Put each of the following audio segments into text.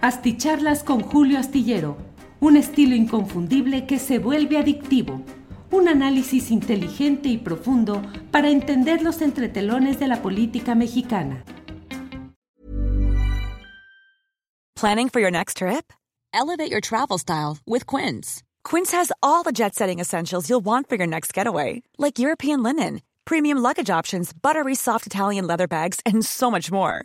Asticharlas con Julio Astillero, un estilo inconfundible que se vuelve adictivo. Un análisis inteligente y profundo para entender los entretelones de la política mexicana. Planning for your next trip? Elevate your travel style with Quince. Quince has all the jet setting essentials you'll want for your next getaway, like European linen, premium luggage options, buttery soft Italian leather bags, and so much more.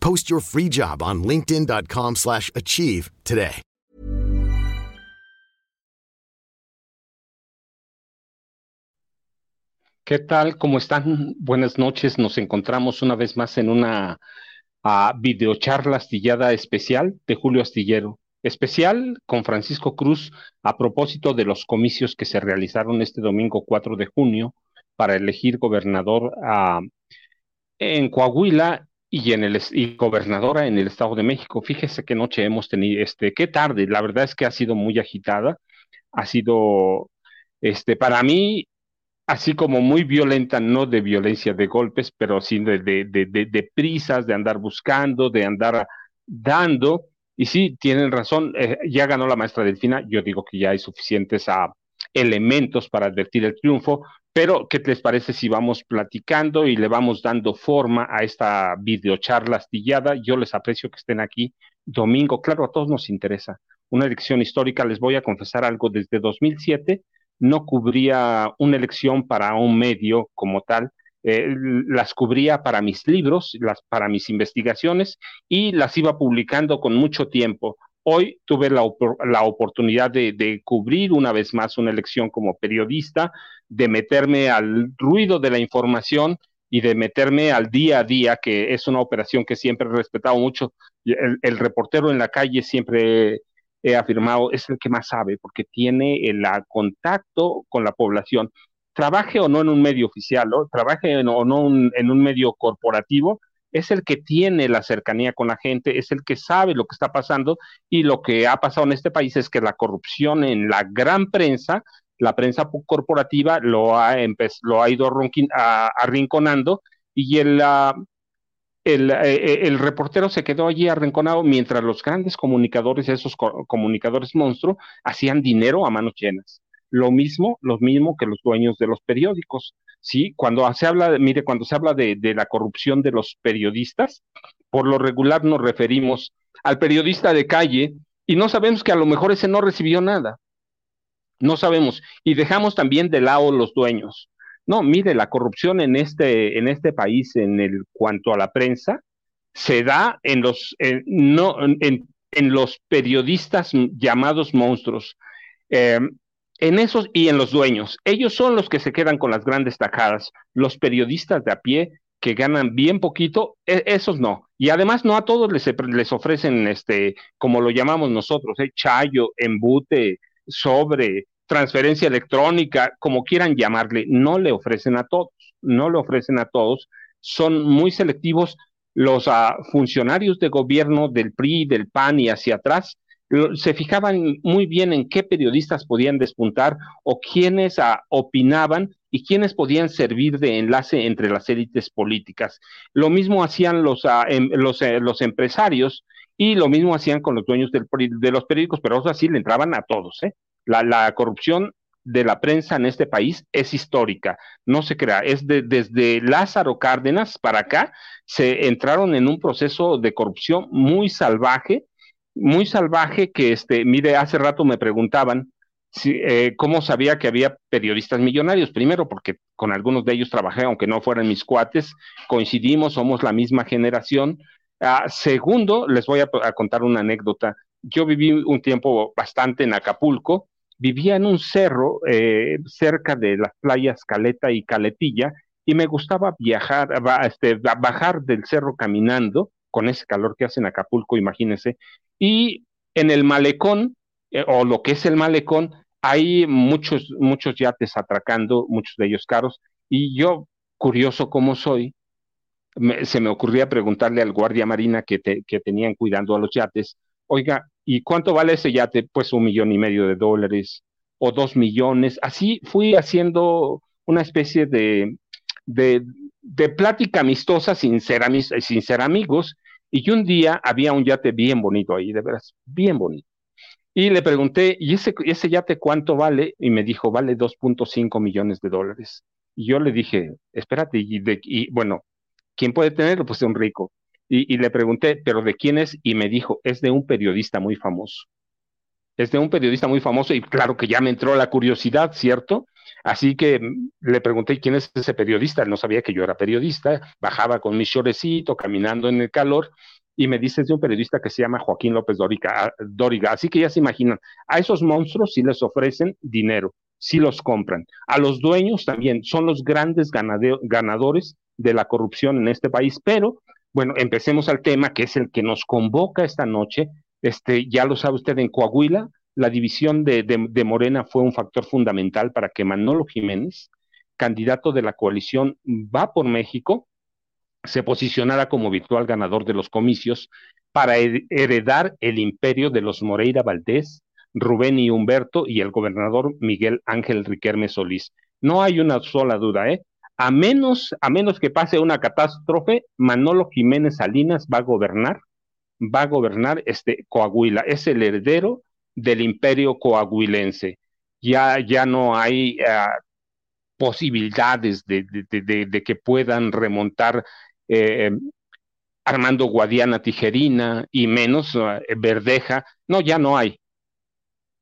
Post your free job on linkedin.com/achieve today. ¿Qué tal? ¿Cómo están? Buenas noches. Nos encontramos una vez más en una uh, videocharla astillada especial de Julio Astillero. Especial con Francisco Cruz a propósito de los comicios que se realizaron este domingo 4 de junio para elegir gobernador uh, en Coahuila y en el y gobernadora en el Estado de México. Fíjese qué noche hemos tenido, este, qué tarde. La verdad es que ha sido muy agitada, ha sido, este, para mí, así como muy violenta, no de violencia de golpes, pero sí de, de, de, prisas, de andar buscando, de andar dando. Y sí, tienen razón, eh, ya ganó la maestra Delfina, yo digo que ya hay suficientes a, elementos para advertir el triunfo, pero ¿qué les parece si vamos platicando y le vamos dando forma a esta videocharla astillada? Yo les aprecio que estén aquí domingo, claro, a todos nos interesa. Una elección histórica, les voy a confesar algo, desde 2007 no cubría una elección para un medio como tal, eh, las cubría para mis libros, las, para mis investigaciones y las iba publicando con mucho tiempo. Hoy tuve la, la oportunidad de, cubrir una vez más una elección como periodista, de meterme al ruido de la información y de meterme al día a día, que es una operación que siempre he respetado mucho. El, reportero en la calle siempre he afirmado es el que más sabe, porque tiene el contacto con la población. Trabaje o no en un medio oficial, ¿no? trabaje en, o no en un medio corporativo, es el que tiene la cercanía con la gente, es el que sabe lo que está pasando y lo que ha pasado en este país es que la corrupción en la gran prensa, la prensa corporativa lo ha, lo ha ido arrinconando y el, uh, el, eh, el, reportero se quedó allí arrinconado mientras los grandes comunicadores, esos co comunicadores monstruo, hacían dinero a manos llenas. Lo mismo, lo mismo que los dueños de los periódicos. Sí, cuando se habla, mire, cuando se habla de, de la corrupción de los periodistas, por lo regular nos referimos al periodista de calle y no sabemos que a lo mejor ese no recibió nada. No sabemos. Y dejamos también de lado los dueños. No, mire, la corrupción en este, en este país en el cuanto a la prensa se da en los, no, en, en, los periodistas llamados monstruos. Eh, en esos y en los dueños. Ellos son los que se quedan con las grandes tajadas. Los periodistas de a pie que ganan bien poquito, e esos no. Y además no a todos les, les ofrecen, este, como lo llamamos nosotros, eh, chayo, embute, sobre, transferencia electrónica, como quieran llamarle, no le ofrecen a todos, no le ofrecen a todos. Son muy selectivos los uh, funcionarios de gobierno del PRI, del PAN y hacia atrás, se fijaban muy bien en qué periodistas podían despuntar o quiénes uh, opinaban y quiénes podían servir de enlace entre las élites políticas. Lo mismo hacían los, uh, em, los, eh, los, empresarios y lo mismo hacían con los dueños del, de los periódicos, pero eso así le entraban a todos. ¿eh? La, la, corrupción de la prensa en este país es histórica, no se crea, es de, desde Lázaro Cárdenas para acá, se entraron en un proceso de corrupción muy salvaje, muy salvaje que, este, mire, hace rato me preguntaban si, eh, cómo sabía que había periodistas millonarios. Primero, porque con algunos de ellos trabajé, aunque no fueran mis cuates, coincidimos, somos la misma generación. Ah, segundo, les voy a, contar una anécdota. Yo viví un tiempo bastante en Acapulco, vivía en un cerro eh, cerca de las playas Caleta y Caletilla y me gustaba viajar, este, bajar del cerro caminando con ese calor que hace en Acapulco, imagínense, y en el malecón, eh, o lo que es el malecón, hay muchos, muchos yates atracando, muchos de ellos caros, y yo, curioso como soy, se me ocurría preguntarle al guardia marina que, que tenían cuidando a los yates, oiga, ¿y cuánto vale ese yate? Pues un millón y medio de dólares o dos millones. Así fui haciendo una especie de, de, de plática amistosa sin ser, sin ser amigos. Y un día había un yate bien bonito ahí, de veras, bien bonito. Y le pregunté, ¿y ese, ese yate cuánto vale? Y me dijo, vale 2.5 millones de dólares. Y yo le dije, espérate, y, de, bueno, ¿quién puede tenerlo? Pues de un rico. Y, y, le pregunté, ¿pero de quién es? Y me dijo, es de un periodista muy famoso. Es de un periodista muy famoso y claro que ya me entró la curiosidad, ¿cierto? Así que mm, le pregunté quién es ese periodista. No sabía que yo era periodista. Bajaba con mi chorecito, caminando en el calor y me dice de un periodista que se llama Joaquín López Dóriga, Dóriga. Así que ya se imaginan, a esos monstruos sí les ofrecen dinero, sí los compran. A los dueños también son los grandes ganadores de la corrupción en este país. Pero, bueno, empecemos al tema que es el que nos convoca esta noche. Este, ya lo sabe usted, en Coahuila, la división de, Morena fue un factor fundamental para que Manolo Jiménez, candidato de la coalición Va por México, se posicionara como virtual ganador de los comicios para heredar el imperio de los Moreira Valdés, Rubén y Humberto y el gobernador Miguel Ángel Riquerme Solís. No hay una sola duda, ¿eh? A menos, a menos que pase una catástrofe, Manolo Jiménez Salinas va a gobernar, va a gobernar este Coahuila, es el heredero del imperio coahuilense. Ya, ya no hay uh, posibilidades de, que puedan remontar eh, Armando Guadiana Tijerina y menos uh, Verdeja, no, ya no hay.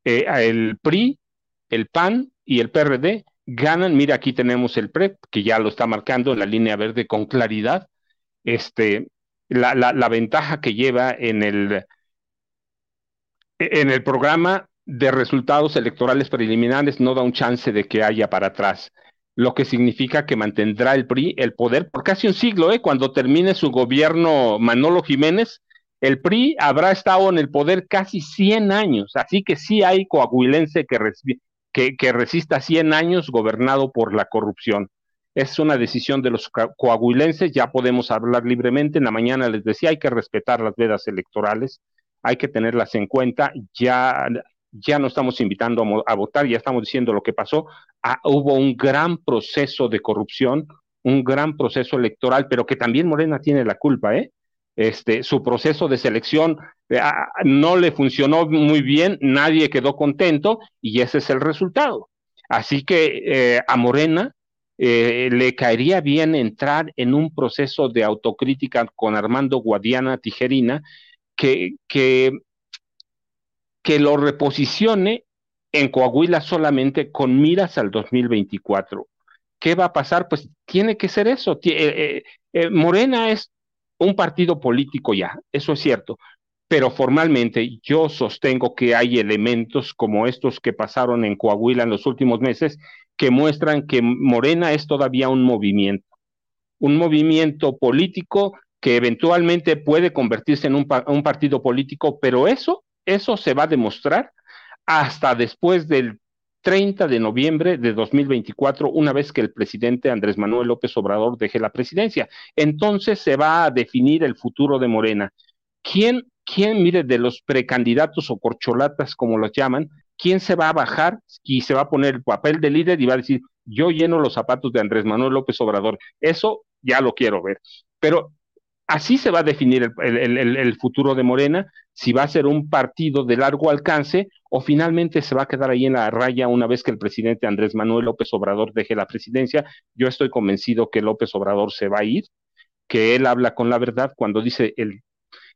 Eh, el PRI, el PAN y el PRD ganan, mira, aquí tenemos el PREP, que ya lo está marcando la línea verde con claridad, este, la, la ventaja que lleva en el, en el programa de resultados electorales preliminares no da un chance de que haya para atrás lo que significa que mantendrá el PRI el poder por casi un siglo, ¿eh? cuando termine su gobierno Manolo Jiménez, el PRI habrá estado en el poder casi 100 años, así que sí hay coahuilense que, que, que resista 100 años gobernado por la corrupción. Es una decisión de los coahuilenses, ya podemos hablar libremente. En la mañana les decía, hay que respetar las vedas electorales, hay que tenerlas en cuenta. Ya ya no estamos invitando a, votar, ya estamos diciendo lo que pasó. Ah, hubo un gran proceso de corrupción, un gran proceso electoral, pero que también Morena tiene la culpa, ¿eh? Este, su proceso de selección eh, ah, no le funcionó muy bien, nadie quedó contento y ese es el resultado. Así que eh, a Morena eh, le caería bien entrar en un proceso de autocrítica con Armando Guadiana Tijerina que, que que lo reposicione en Coahuila solamente con miras al 2024. ¿Qué va a pasar? Pues tiene que ser eso. Eh, eh, eh, Morena es un partido político ya, eso es cierto, pero formalmente yo sostengo que hay elementos como estos que pasaron en Coahuila en los últimos meses que muestran que Morena es todavía un movimiento, un movimiento político que eventualmente puede convertirse en un, partido político, pero eso eso se va a demostrar hasta después del 30 de noviembre de 2024, una vez que el presidente Andrés Manuel López Obrador deje la presidencia. Entonces se va a definir el futuro de Morena. ¿Quién, quién, mire, de los precandidatos o corcholatas, como los llaman, quién se va a bajar y se va a poner el papel de líder y va a decir, yo lleno los zapatos de Andrés Manuel López Obrador? Eso ya lo quiero ver. Pero Así se va a definir el, el, el, futuro de Morena, si va a ser un partido de largo alcance o finalmente se va a quedar ahí en la raya una vez que el presidente Andrés Manuel López Obrador deje la presidencia. Yo estoy convencido que López Obrador se va a ir, que él habla con la verdad cuando dice el,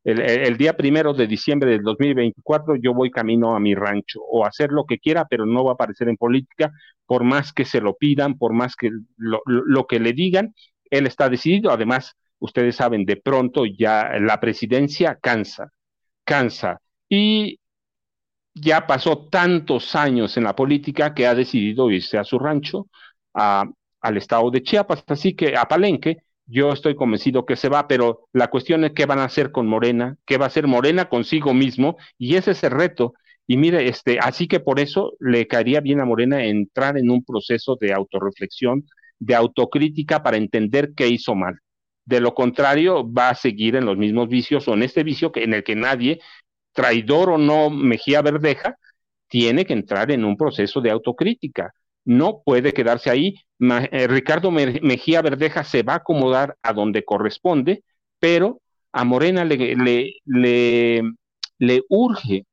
el día primero de diciembre del 2024 yo voy camino a mi rancho o hacer lo que quiera, pero no va a aparecer en política, por más que se lo pidan, por más que lo que le digan, él está decidido, además ustedes saben, de pronto ya la presidencia cansa, cansa. Y ya pasó tantos años en la política que ha decidido irse a su rancho, al estado de Chiapas, así que a Palenque, yo estoy convencido que se va, pero la cuestión es qué van a hacer con Morena, qué va a hacer Morena consigo mismo, y ese es el reto. Y mire, este, así que por eso le caería bien a Morena entrar en un proceso de autorreflexión, de autocrítica para entender qué hizo mal. De lo contrario, va a seguir en los mismos vicios o en este vicio que, en el que nadie, traidor o no Mejía Verdeja, tiene que entrar en un proceso de autocrítica. No puede quedarse ahí. Eh, Ricardo Mejía Verdeja se va a acomodar a donde corresponde, pero a Morena le, urge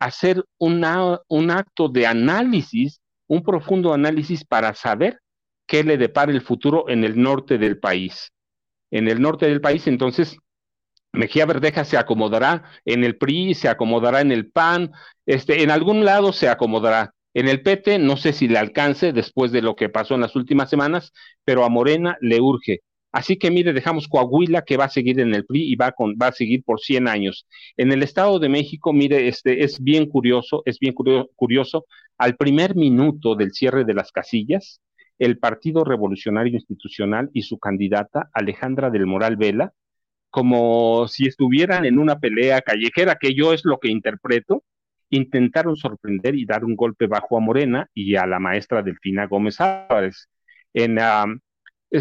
hacer un acto de análisis, un profundo análisis para saber qué le depara el futuro en el norte del país. En el norte del país, entonces, Mejía Verdeja se acomodará en el PRI, se acomodará en el PAN, este, en algún lado se acomodará. En el PT no sé si le alcance después de lo que pasó en las últimas semanas, pero a Morena le urge. Así que mire, dejamos Coahuila que va a seguir en el PRI y va, con, va a seguir por 100 años. En el Estado de México, mire, este es bien curioso, es bien curioso. Al primer minuto del cierre de las casillas, el Partido Revolucionario Institucional y su candidata Alejandra del Moral Vela, como si estuvieran en una pelea callejera, que yo es lo que interpreto, intentaron sorprender y dar un golpe bajo a Morena y a la maestra Delfina Gómez Álvarez. En,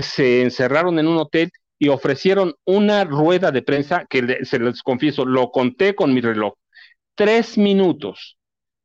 se encerraron en un hotel y ofrecieron una rueda de prensa que se les confieso, lo conté con mi reloj. Tres minutos.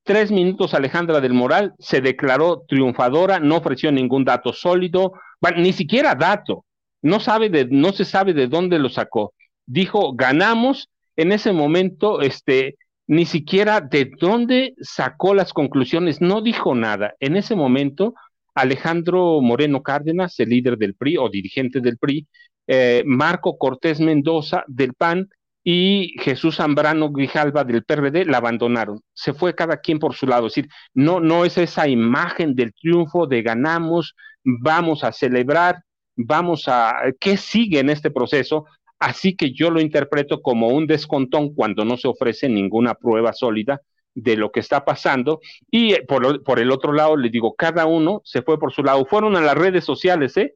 Tres minutos Alejandra del Moral se declaró triunfadora, no ofreció ningún dato sólido, ni siquiera dato. No, sabe de, no se sabe de dónde lo sacó. Dijo, ganamos. En ese momento, este, ni siquiera de dónde sacó las conclusiones, no dijo nada. En ese momento, Alejandro Moreno Cárdenas, el líder del PRI o dirigente del PRI, eh, Marco Cortés Mendoza del PAN y Jesús Zambrano Grijalva del PRD la abandonaron. Se fue cada quien por su lado. Es decir, no, no es esa imagen del triunfo de ganamos, vamos a celebrar, vamos a... ¿Qué sigue en este proceso? Así que yo lo interpreto como un descontón cuando no se ofrece ninguna prueba sólida de lo que está pasando. Y eh, por, el otro lado, le digo, cada uno se fue por su lado. Fueron a las redes sociales, ¿eh?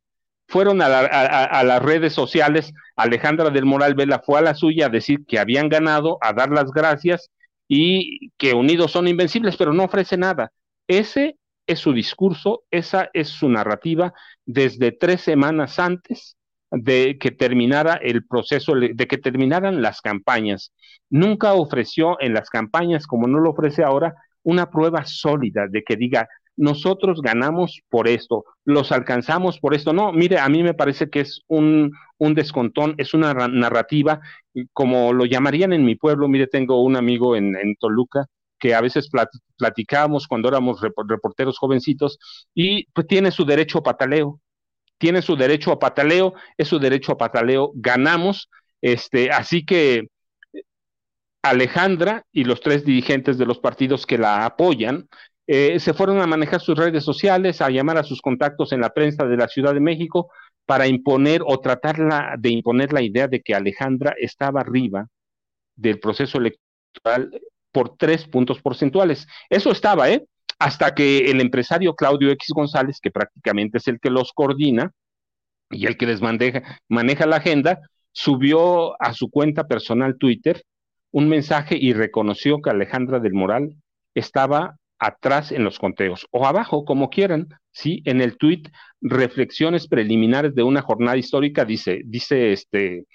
Fueron a, a, las redes sociales. Alejandra del Moral Vela fue a la suya a decir que habían ganado, a dar las gracias y que unidos son invencibles, pero no ofrece nada. Ese es su discurso, esa es su narrativa desde tres semanas antes de que terminara el proceso, de que terminaran las campañas. Nunca ofreció en las campañas, como no lo ofrece ahora, una prueba sólida de que diga, nosotros ganamos por esto, los alcanzamos por esto. No, mire, a mí me parece que es un, un descontón, es una narrativa, como lo llamarían en mi pueblo. Mire, tengo un amigo en, en Toluca que a veces platicábamos cuando éramos reporteros jovencitos y pues tiene su derecho a pataleo tiene su derecho a pataleo, es su derecho a pataleo, ganamos, este, así que Alejandra y los tres dirigentes de los partidos que la apoyan eh, se fueron a manejar sus redes sociales, a llamar a sus contactos en la prensa de la Ciudad de México para imponer o tratar de imponer la idea de que Alejandra estaba arriba del proceso electoral por tres puntos porcentuales. Eso estaba, ¿eh? hasta que el empresario Claudio X González, que prácticamente es el que los coordina y el que les maneja, la agenda, subió a su cuenta personal Twitter un mensaje y reconoció que Alejandra del Moral estaba atrás en los conteos o abajo, como quieran, sí, en el tweet reflexiones preliminares de una jornada histórica dice, dice este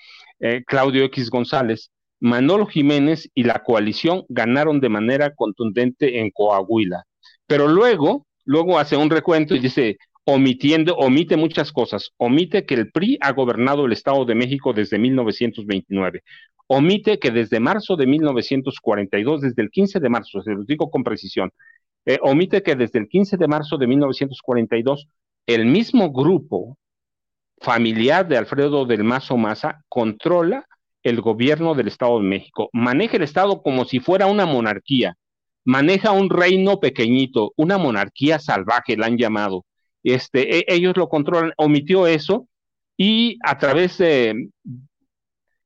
eh, Claudio X González, Manolo Jiménez y la coalición ganaron de manera contundente en Coahuila. Pero luego, luego hace un recuento y dice, omitiendo, omite muchas cosas. Omite que el PRI ha gobernado el Estado de México desde 1929. Omite que desde marzo de 1942, desde el 15 de marzo, se lo digo con precisión, eh, omite que desde el 15 de marzo de 1942, el mismo grupo familiar de Alfredo del Mazo Maza controla el gobierno del Estado de México, maneja el Estado como si fuera una monarquía, maneja un reino pequeñito, una monarquía salvaje, la han llamado. Este, e, ellos lo controlan, omitió eso y a través de,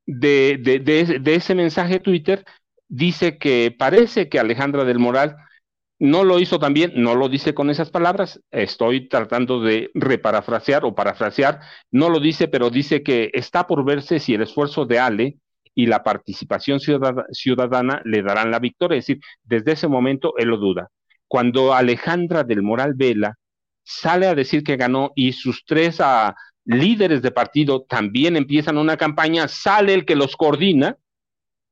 de, ese mensaje Twitter dice que parece que Alejandra del Moral no lo hizo también, no lo dice con esas palabras, estoy tratando de reparafrasear o parafrasear, no lo dice, pero dice que está por verse si el esfuerzo de Ale y la participación ciudadana le darán la victoria. Es decir, desde ese momento él lo duda. Cuando Alejandra del Moral Vela sale a decir que ganó y sus tres ah, líderes de partido también empiezan una campaña, sale el que los coordina,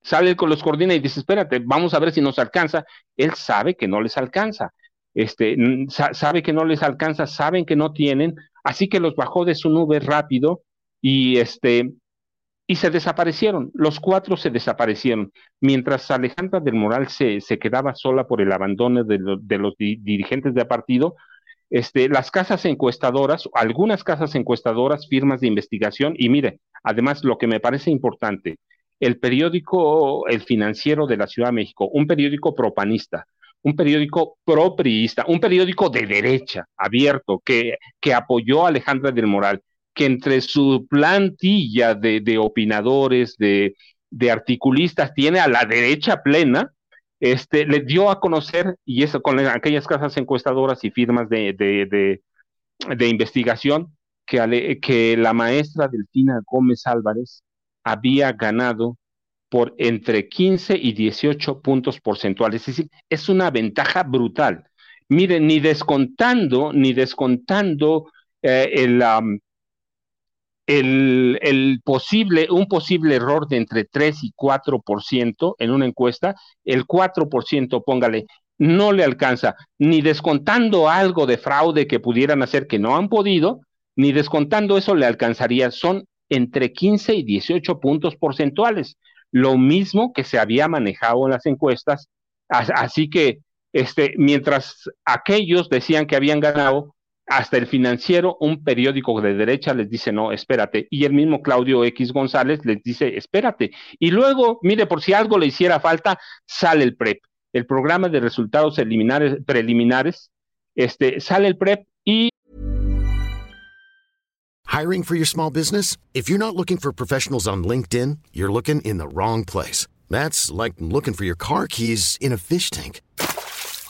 sale el que los coordina y dice, espérate, vamos a ver si nos alcanza. Él sabe que no les alcanza. Este, sabe que no les alcanza, saben que no tienen, así que los bajó de su nube rápido y este y se desaparecieron, los cuatro se desaparecieron, mientras Alejandra del Moral se, se quedaba sola por el abandono de, los dirigentes de partido, este, las casas encuestadoras, algunas casas encuestadoras, firmas de investigación, y mire, además lo que me parece importante, el periódico El Financiero de la Ciudad de México, un periódico propanista, un periódico propriista, un periódico de derecha, abierto, que, que apoyó a Alejandra del Moral, que entre su plantilla de, opinadores, de, articulistas, tiene a la derecha plena, este, le dio a conocer, y eso con aquellas casas encuestadoras y firmas de, de investigación, que, la maestra Delfina Gómez Álvarez había ganado por entre 15 y 18 puntos porcentuales. Es decir, es una ventaja brutal. Miren, ni descontando, ni descontando eh, el, posible, un posible error de entre 3 y 4% en una encuesta, el 4%, póngale, no le alcanza, ni descontando algo de fraude que pudieran hacer que no han podido, ni descontando eso le alcanzaría. Son entre 15 y 18 puntos porcentuales, lo mismo que se había manejado en las encuestas. Así que, este, mientras aquellos decían que habían ganado, hasta el financiero, un periódico de derecha les dice, no, espérate. Y el mismo Claudio X González les dice, espérate. Y luego, mire, por si algo le hiciera falta, sale el PREP, el programa de resultados preliminares, este, sale el PREP y... Hiring for your small business? If you're not looking for professionals on LinkedIn, you're looking in the wrong place. That's like looking for your car keys in a fish tank.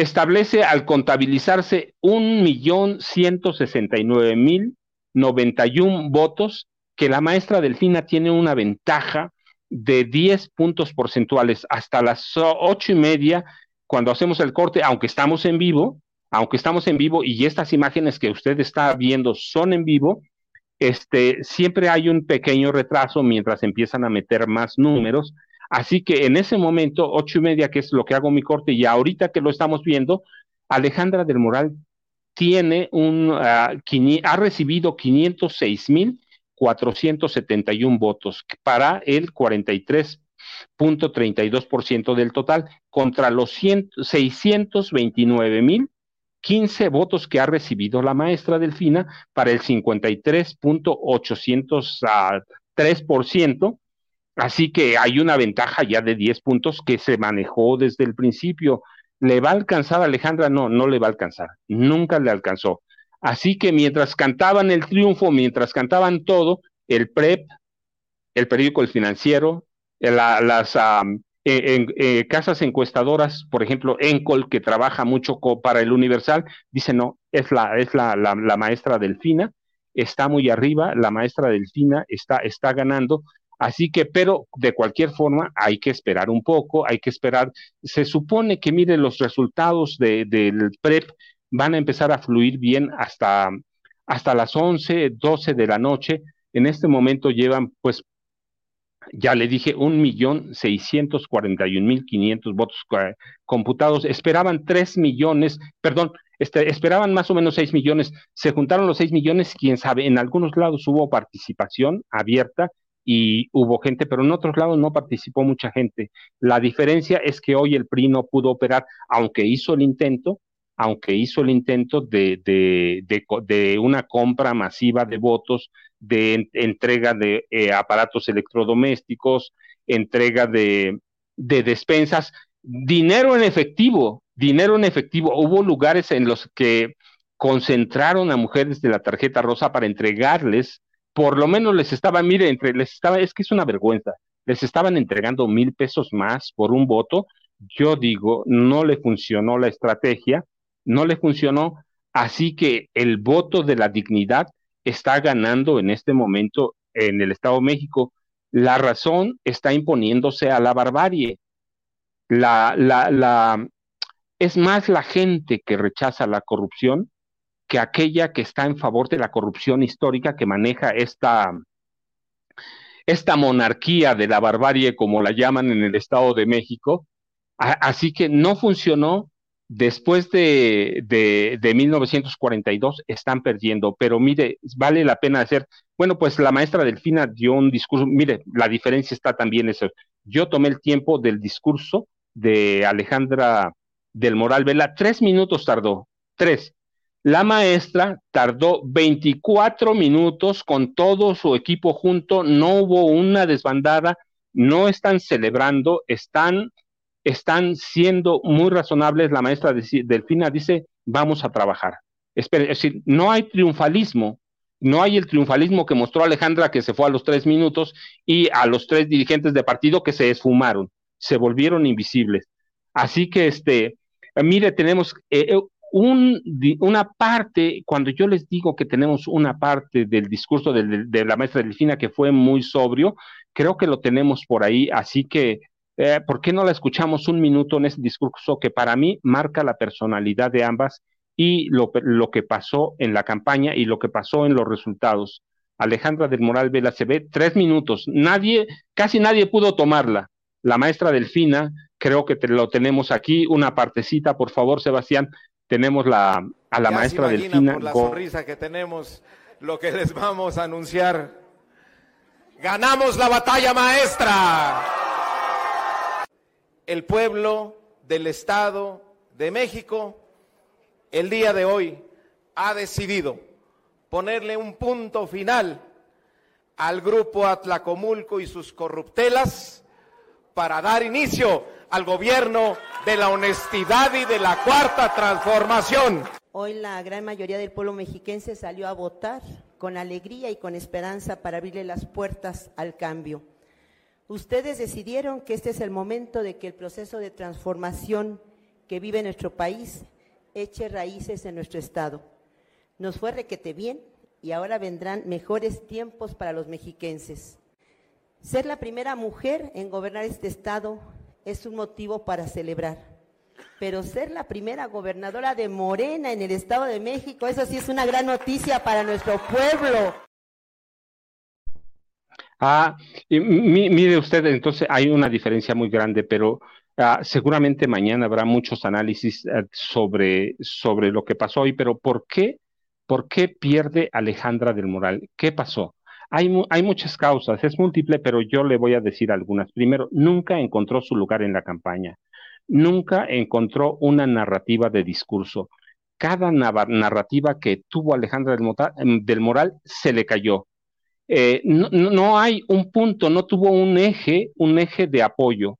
Establece al contabilizarse un millón ciento sesenta y nueve mil noventa y un votos que la maestra Delfina tiene una ventaja de 10 puntos porcentuales hasta las ocho y media cuando hacemos el corte, aunque estamos en vivo, aunque estamos en vivo y estas imágenes que usted está viendo son en vivo, este, siempre hay un pequeño retraso mientras empiezan a meter más números Así que en ese momento, ocho y media, que es lo que hago mi corte, y ahorita que lo estamos viendo, Alejandra del Moral tiene un, uh, ha recibido 506 mil 471 votos para el 43.32% del total contra los 629 mil 15 votos que ha recibido la maestra Delfina para el 53.803%, Así que hay una ventaja ya de 10 puntos que se manejó desde el principio. ¿Le va a alcanzar a Alejandra? No, no le va a alcanzar. Nunca le alcanzó. Así que mientras cantaban el triunfo, mientras cantaban todo, el PREP, el periódico El Financiero, las eh, casas encuestadoras, por ejemplo, Encol, que trabaja mucho para el Universal, dice no, es la, es la, la maestra Delfina, está muy arriba, la maestra Delfina está, está ganando, Así que, pero de cualquier forma, hay que esperar un poco, hay que esperar. Se supone que, mire, los resultados del PREP van a empezar a fluir bien hasta, hasta las 11, 12 de la noche. En este momento llevan, pues, ya le dije, un millón seiscientos cuarenta y un mil quinientos votos eh, computados. Esperaban tres millones, perdón, este, esperaban más o menos seis millones. Se juntaron los seis millones, quién sabe, en algunos lados hubo participación abierta y hubo gente, pero en otros lados no participó mucha gente. La diferencia es que hoy el PRI no pudo operar, aunque hizo el intento, aunque hizo el intento de, de, de, una compra masiva de votos, de entrega de eh, aparatos electrodomésticos, entrega de, de despensas, dinero en efectivo, dinero en efectivo. Hubo lugares en los que concentraron a mujeres de la tarjeta rosa para entregarles, por lo menos les estaban, mire, entre, les estaba, es que es una vergüenza, les estaban entregando mil pesos más por un voto. Yo digo, no le funcionó la estrategia no le funcionó, así que el voto de la dignidad está ganando en este momento en el Estado de México. La razón está imponiéndose a la barbarie. La, la, la, es más la gente que rechaza la corrupción que aquella que está en favor de la corrupción histórica que maneja esta, esta monarquía de la barbarie, como la llaman en el Estado de México. Así que no funcionó después de, de, 1942 están perdiendo, pero mire, vale la pena hacer, bueno, pues la maestra Delfina dio un discurso, mire, la diferencia está también eso. Yo tomé el tiempo del discurso de Alejandra del Moral Vela, tres minutos tardó, tres. La maestra tardó 24 minutos con todo su equipo junto, no hubo una desbandada, no están celebrando, están están siendo muy razonables. La maestra Delfina dice, vamos a trabajar. es decir, no hay triunfalismo, no hay el triunfalismo que mostró Alejandra, que se fue a los tres minutos, y a los tres dirigentes de partido que se esfumaron, se volvieron invisibles. Así que, este, mire, tenemos eh, eh, un, una parte, cuando yo les digo que tenemos una parte del discurso de, la maestra Delfina que fue muy sobrio, creo que lo tenemos por ahí, así que eh, ¿Por qué no la escuchamos un minuto en ese discurso que para mí marca la personalidad de ambas y lo, que pasó en la campaña y lo que pasó en los resultados? Alejandra del Moral Vela se ve tres minutos. Nadie, casi nadie pudo tomarla. La maestra Delfina, creo que lo tenemos aquí. Una partecita, por favor, Sebastián. Tenemos la, a la maestra Delfina. Por la sonrisa que tenemos, lo que les vamos a anunciar. Ganamos la batalla maestra el pueblo del Estado de México el día de hoy ha decidido ponerle un punto final al grupo Atlacomulco y sus corruptelas para dar inicio al gobierno de la honestidad y de la cuarta transformación. Hoy la gran mayoría del pueblo mexiquense salió a votar con alegría y con esperanza para abrirle las puertas al cambio. Ustedes decidieron que este es el momento de que el proceso de transformación que vive nuestro país eche raíces en nuestro Estado. Nos fue requete bien y ahora vendrán mejores tiempos para los mexiquenses. Ser la primera mujer en gobernar este Estado es un motivo para celebrar. Pero ser la primera gobernadora de Morena en el Estado de México, eso sí es una gran noticia para nuestro pueblo. Ah, mire usted, entonces hay una diferencia muy grande, pero ah, seguramente mañana habrá muchos análisis eh, sobre, sobre lo que pasó hoy, pero ¿por qué, ¿por qué pierde Alejandra del Moral? ¿Qué pasó? Hay, hay muchas causas, es múltiple, pero yo le voy a decir algunas. Primero, nunca encontró su lugar en la campaña, nunca encontró una narrativa de discurso. Cada narrativa que tuvo Alejandra del Moral se le cayó eh, no, hay un punto, no tuvo un eje, un eje de apoyo.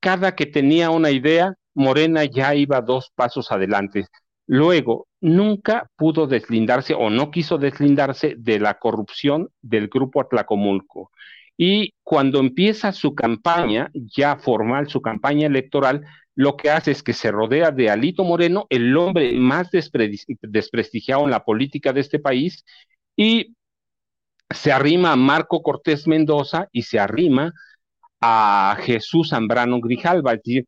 Cada que tenía una idea, Morena ya iba dos pasos adelante. Luego, nunca pudo deslindarse o no quiso deslindarse de la corrupción del grupo Atlacomulco. Y cuando empieza su campaña, ya formal, su campaña electoral, lo que hace es que se rodea de Alito Moreno, el hombre más desprestigiado en la política de este país, y se arrima a Marco Cortés Mendoza y se arrima a Jesús Zambrano Grijalva, es decir,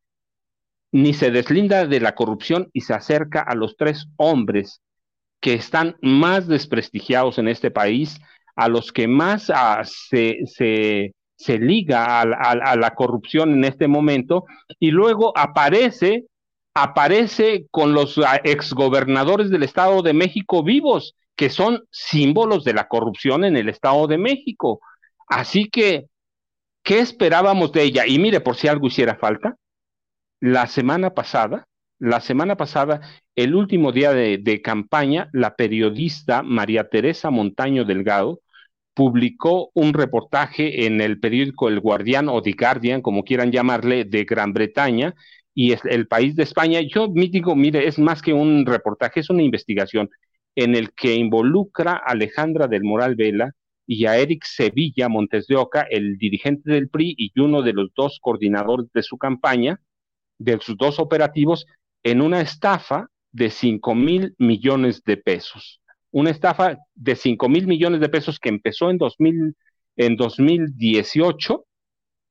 ni se deslinda de la corrupción y se acerca a los tres hombres que están más desprestigiados en este país, a los que más ah, se, liga a, la corrupción en este momento, y luego aparece, aparece con los ah, exgobernadores del Estado de México vivos, que son símbolos de la corrupción en el Estado de México. Así que, ¿qué esperábamos de ella? Y mire, por si algo hiciera falta, la semana pasada, la semana pasada, el último día de, campaña, la periodista María Teresa Montaño Delgado publicó un reportaje en el periódico El Guardián o The Guardian, como quieran llamarle, de Gran Bretaña y es el país de España. Yo me digo, mire, es más que un reportaje, es una investigación en el que involucra a Alejandra del Moral Vela y a Eric Sevilla Montes de Oca, el dirigente del PRI y uno de los dos coordinadores de su campaña, de sus dos operativos en una estafa de 5 mil millones de pesos. Una estafa de 5 mil millones de pesos que empezó en, 2000, en 2018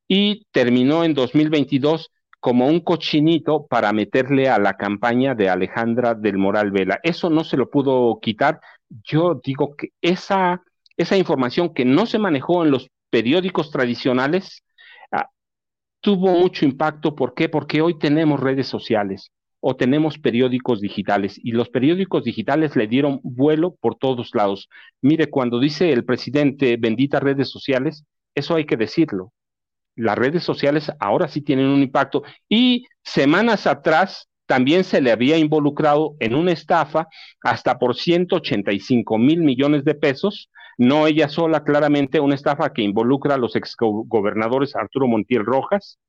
y terminó en 2022 como un cochinito para meterle a la campaña de Alejandra del Moral Vela. Eso no se lo pudo quitar. Yo digo que esa, esa información que no se manejó en los periódicos tradicionales, tuvo mucho impacto. ¿Por qué? Porque hoy tenemos redes sociales o tenemos periódicos digitales y los periódicos digitales le dieron vuelo por todos lados. Mire, cuando dice el presidente benditas redes sociales, eso hay que decirlo. Las redes sociales ahora sí tienen un impacto y semanas atrás también se le había involucrado en una estafa hasta por 185 mil millones de pesos no ella sola, claramente una estafa que involucra a los exgobernadores Arturo Montiel Rojas,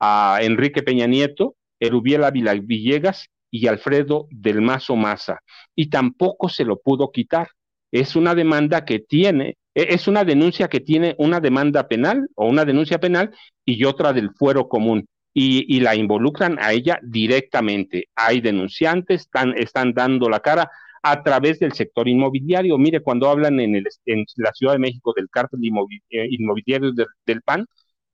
a Enrique Peña Nieto, Erubiel Ávila Villegas y Alfredo del Mazo Maza. Y tampoco se lo pudo quitar. Es una demanda que tiene, e-, es una denuncia que tiene una demanda penal o una denuncia penal y otra del fuero común. Y, la involucran a ella directamente. Hay denunciantes, están dando la cara a través del sector inmobiliario. Mire, cuando hablan en, el, en la Ciudad de México del cártel eh, inmobiliario del PAN,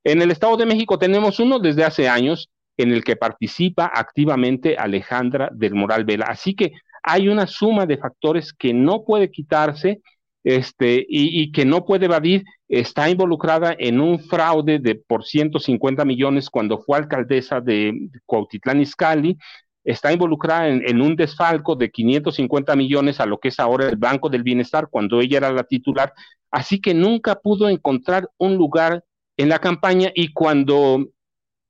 en el Estado de México tenemos uno desde hace años en el que participa activamente Alejandra del Moral Vela. Así que hay una suma de factores que no puede quitarse este, y, que no puede evadir. Está involucrada en un fraude de por 150 millones cuando fue alcaldesa de Cuautitlán Izcalli, está involucrada en, un desfalco de 550 millones a lo que es ahora el Banco del Bienestar cuando ella era la titular, así que nunca pudo encontrar un lugar en la campaña y cuando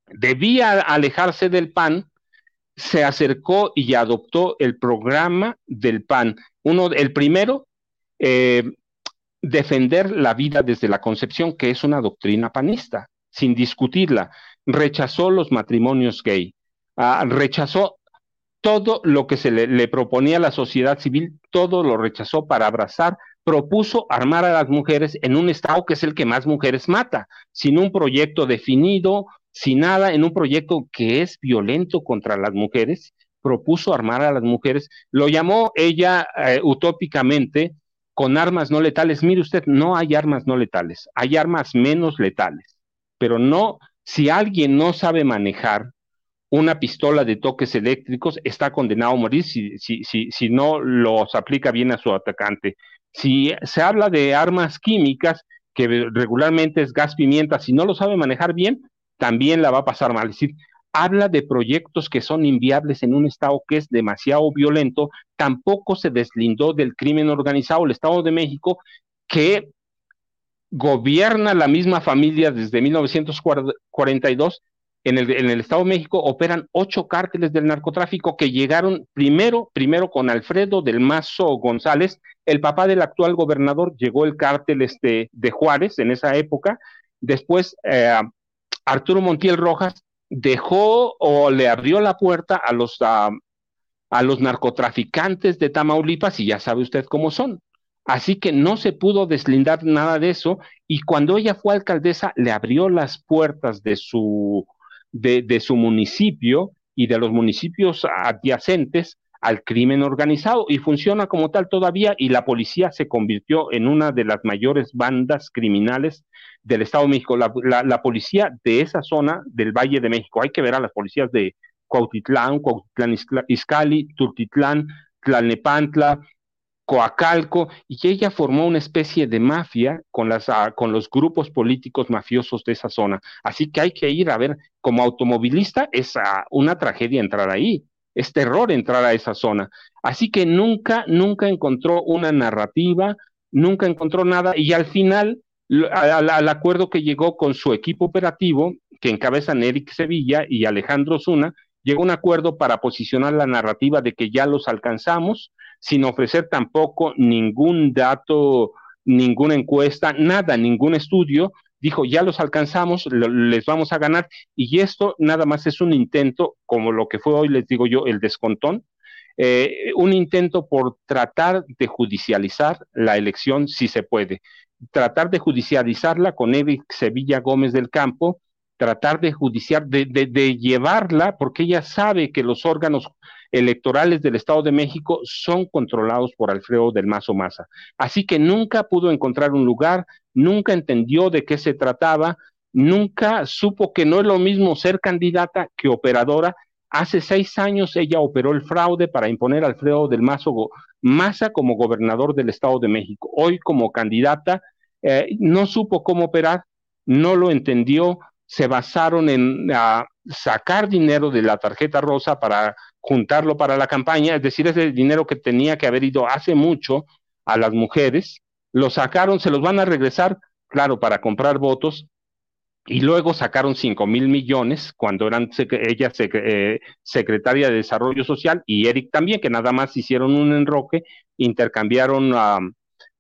debía alejarse del PAN, se acercó y adoptó el programa del PAN. Uno, el primero, eh, defender la vida desde la concepción, que es una doctrina panista, sin discutirla. Rechazó los matrimonios gay, ah, rechazó todo lo que se le, proponía a la sociedad civil, todo lo rechazó para abrazar, propuso armar a las mujeres en un estado que es el que más mujeres mata, sin un proyecto definido, sin nada, en un proyecto que es violento contra las mujeres, propuso armar a las mujeres, lo llamó ella eh, utópicamente con armas no letales. Mire usted, no hay armas no letales, hay armas menos letales, pero no, si alguien no sabe manejar una pistola de toques eléctricos está condenado a morir si, si, si, si no los aplica bien a su atacante. Si se habla de armas químicas, que regularmente es gas pimienta, si no lo sabe manejar bien, también la va a pasar mal. Es decir, habla de proyectos que son inviables en un Estado que es demasiado violento, tampoco se deslindó del crimen organizado, el Estado de México, que gobierna la misma familia desde 1942 en el, Estado de México operan ocho cárteles del narcotráfico que llegaron primero, primero con Alfredo del Mazo González, el papá del actual gobernador, llegó el cártel este, de Juárez en esa época, después eh, Arturo Montiel Rojas dejó o le abrió la puerta a los, a los narcotraficantes de Tamaulipas y ya sabe usted cómo son. Así que no se pudo deslindar nada de eso y cuando ella fue alcaldesa le abrió las puertas de su de, su municipio y de los municipios adyacentes al crimen organizado y funciona como tal todavía y la policía se convirtió en una de las mayores bandas criminales del Estado de México. La, policía de esa zona del Valle de México, hay que ver a las policías de Cuautitlán, Cuautitlán Izcalli, Tultitlán, Tlalnepantla, Coacalco, y ella formó una especie de mafia con, las, ah, con los grupos políticos mafiosos de esa zona. Así que hay que ir a ver, como automovilista es ah, una tragedia entrar ahí, es terror entrar a esa zona. Así que nunca, nunca encontró una narrativa, nunca encontró nada, y al final, al, acuerdo que llegó con su equipo operativo, que encabezan Eric Sevilla y Alejandro Zuna, llegó un acuerdo para posicionar la narrativa de que ya los alcanzamos, sin ofrecer tampoco ningún dato, ninguna encuesta, nada, ningún estudio, dijo, ya los alcanzamos, les vamos a ganar, y esto nada más es un intento, como lo que fue hoy, les digo yo, el descontón, eh, un intento por tratar de judicializar la elección si se puede, tratar de judicializarla con Eric Sevilla Gómez del Campo, tratar de judiciar, de, de, llevarla, porque ella sabe que los órganos electorales del Estado de México son controlados por Alfredo del Mazo Maza. Así que nunca pudo encontrar un lugar, nunca entendió de qué se trataba, nunca supo que no es lo mismo ser candidata que operadora. Hace seis años ella operó el fraude para imponer a Alfredo del Mazo Maza como gobernador del Estado de México. Hoy como candidata eh, no supo cómo operar, no lo entendió, se basaron en sacar dinero de la tarjeta rosa para juntarlo para la campaña, es decir, ese dinero que tenía que haber ido hace mucho a las mujeres, lo sacaron, se los van a regresar, claro, para comprar votos, y luego sacaron 5 mil millones cuando eran ella eh, secretaria de Desarrollo Social y Eric también, que nada más hicieron un enroque, intercambiaron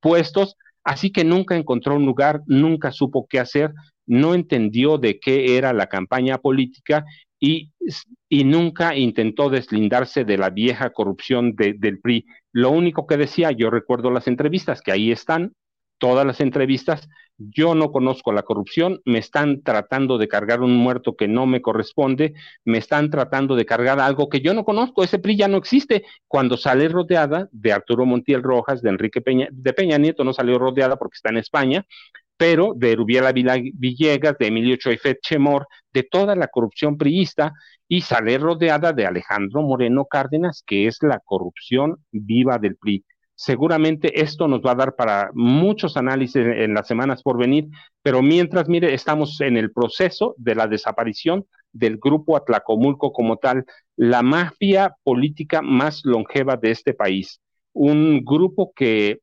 puestos, así que nunca encontró un lugar, nunca supo qué hacer, no entendió de qué era la campaña política y, nunca intentó deslindarse de la vieja corrupción del PRI. Lo único que decía, yo recuerdo las entrevistas, que ahí están, todas las entrevistas, yo no conozco la corrupción, me están tratando de cargar un muerto que no me corresponde, me están tratando de cargar algo que yo no conozco, ese PRI ya no existe. Cuando sale rodeada de Arturo Montiel Rojas, de Enrique Peña, de Peña Nieto no salió rodeada porque está en España, pero de Rubiela Villegas, de Emilio Choifet Chemor, de toda la corrupción priista, y sale rodeada de Alejandro Moreno Cárdenas, que es la corrupción viva del PRI. Seguramente esto nos va a dar para muchos análisis en, las semanas por venir, pero mientras, mire, estamos en el proceso de la desaparición del grupo Atlacomulco como tal, la mafia política más longeva de este país. Un grupo que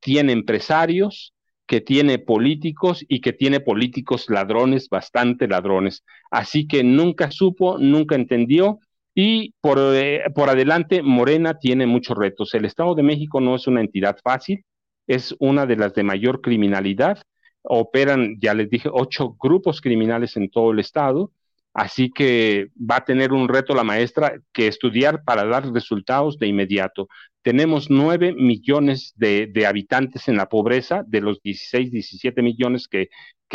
tiene empresarios, que tiene políticos y que tiene políticos ladrones, bastante ladrones. Así que nunca supo, nunca entendió y por, eh, por adelante Morena tiene muchos retos. El Estado de México no es una entidad fácil, es una de las de mayor criminalidad. Operan, ya les dije, ocho grupos criminales en todo el Estado. Así que va a tener un reto la maestra que estudiar para dar resultados de inmediato. Tenemos nueve millones de, habitantes en la pobreza, de los 16, 17 millones que,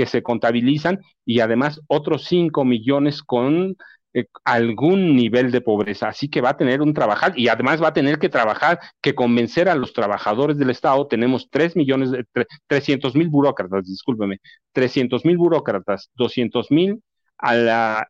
se contabilizan, y además otros cinco millones con eh, algún nivel de pobreza. Así que va a tener un trabajar y además va a tener que trabajar, que convencer a los trabajadores del Estado. Tenemos tres millones, de, 300 mil burócratas, discúlpeme, 300 mil burócratas, 200 mil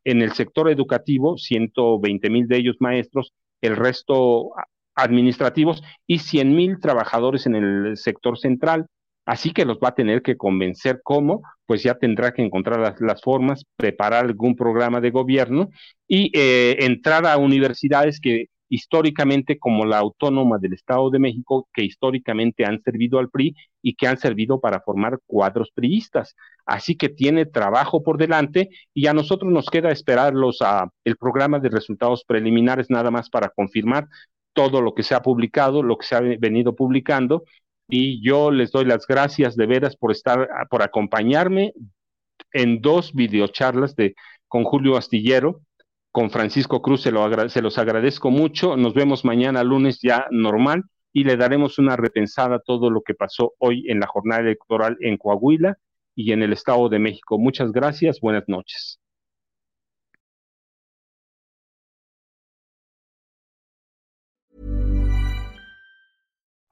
en el sector educativo, 120 mil de ellos maestros, el resto administrativos y 100 mil trabajadores en el sector central. Así que los va a tener que convencer cómo, pues ya tendrá que encontrar las, formas, preparar algún programa de gobierno y eh, entrar a universidades que históricamente como la autónoma del Estado de México, que históricamente han servido al PRI y que han servido para formar cuadros priistas. Así que tiene trabajo por delante y a nosotros nos queda esperar los, uh, el programa de resultados preliminares nada más para confirmar todo lo que se ha publicado, lo que se ha venido publicando, y yo les doy las gracias de veras por estar, por acompañarme en dos videocharlas de con Julio Astillero, con Francisco Cruz, se, se los agradezco mucho. Nos vemos mañana lunes ya normal y le daremos una repensada a todo lo que pasó hoy en la jornada electoral en Coahuila y en el Estado de México. Muchas gracias, buenas noches.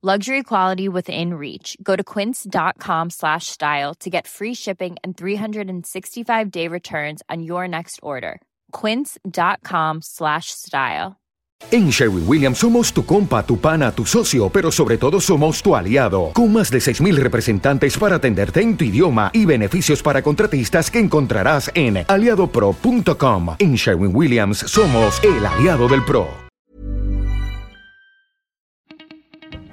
Luxury quality within reach. Go to quince.com slash style to get free shipping and 365 day returns on your next order. Quince.com slash style. En Sherwin Williams somos tu compa, tu pana, tu socio, pero sobre todo somos tu aliado, con más de 6.000 representantes para atenderte en tu idioma y beneficios para contratistas que encontrarás en aliadopro.com. En Sherwin Williams somos el aliado del PRO.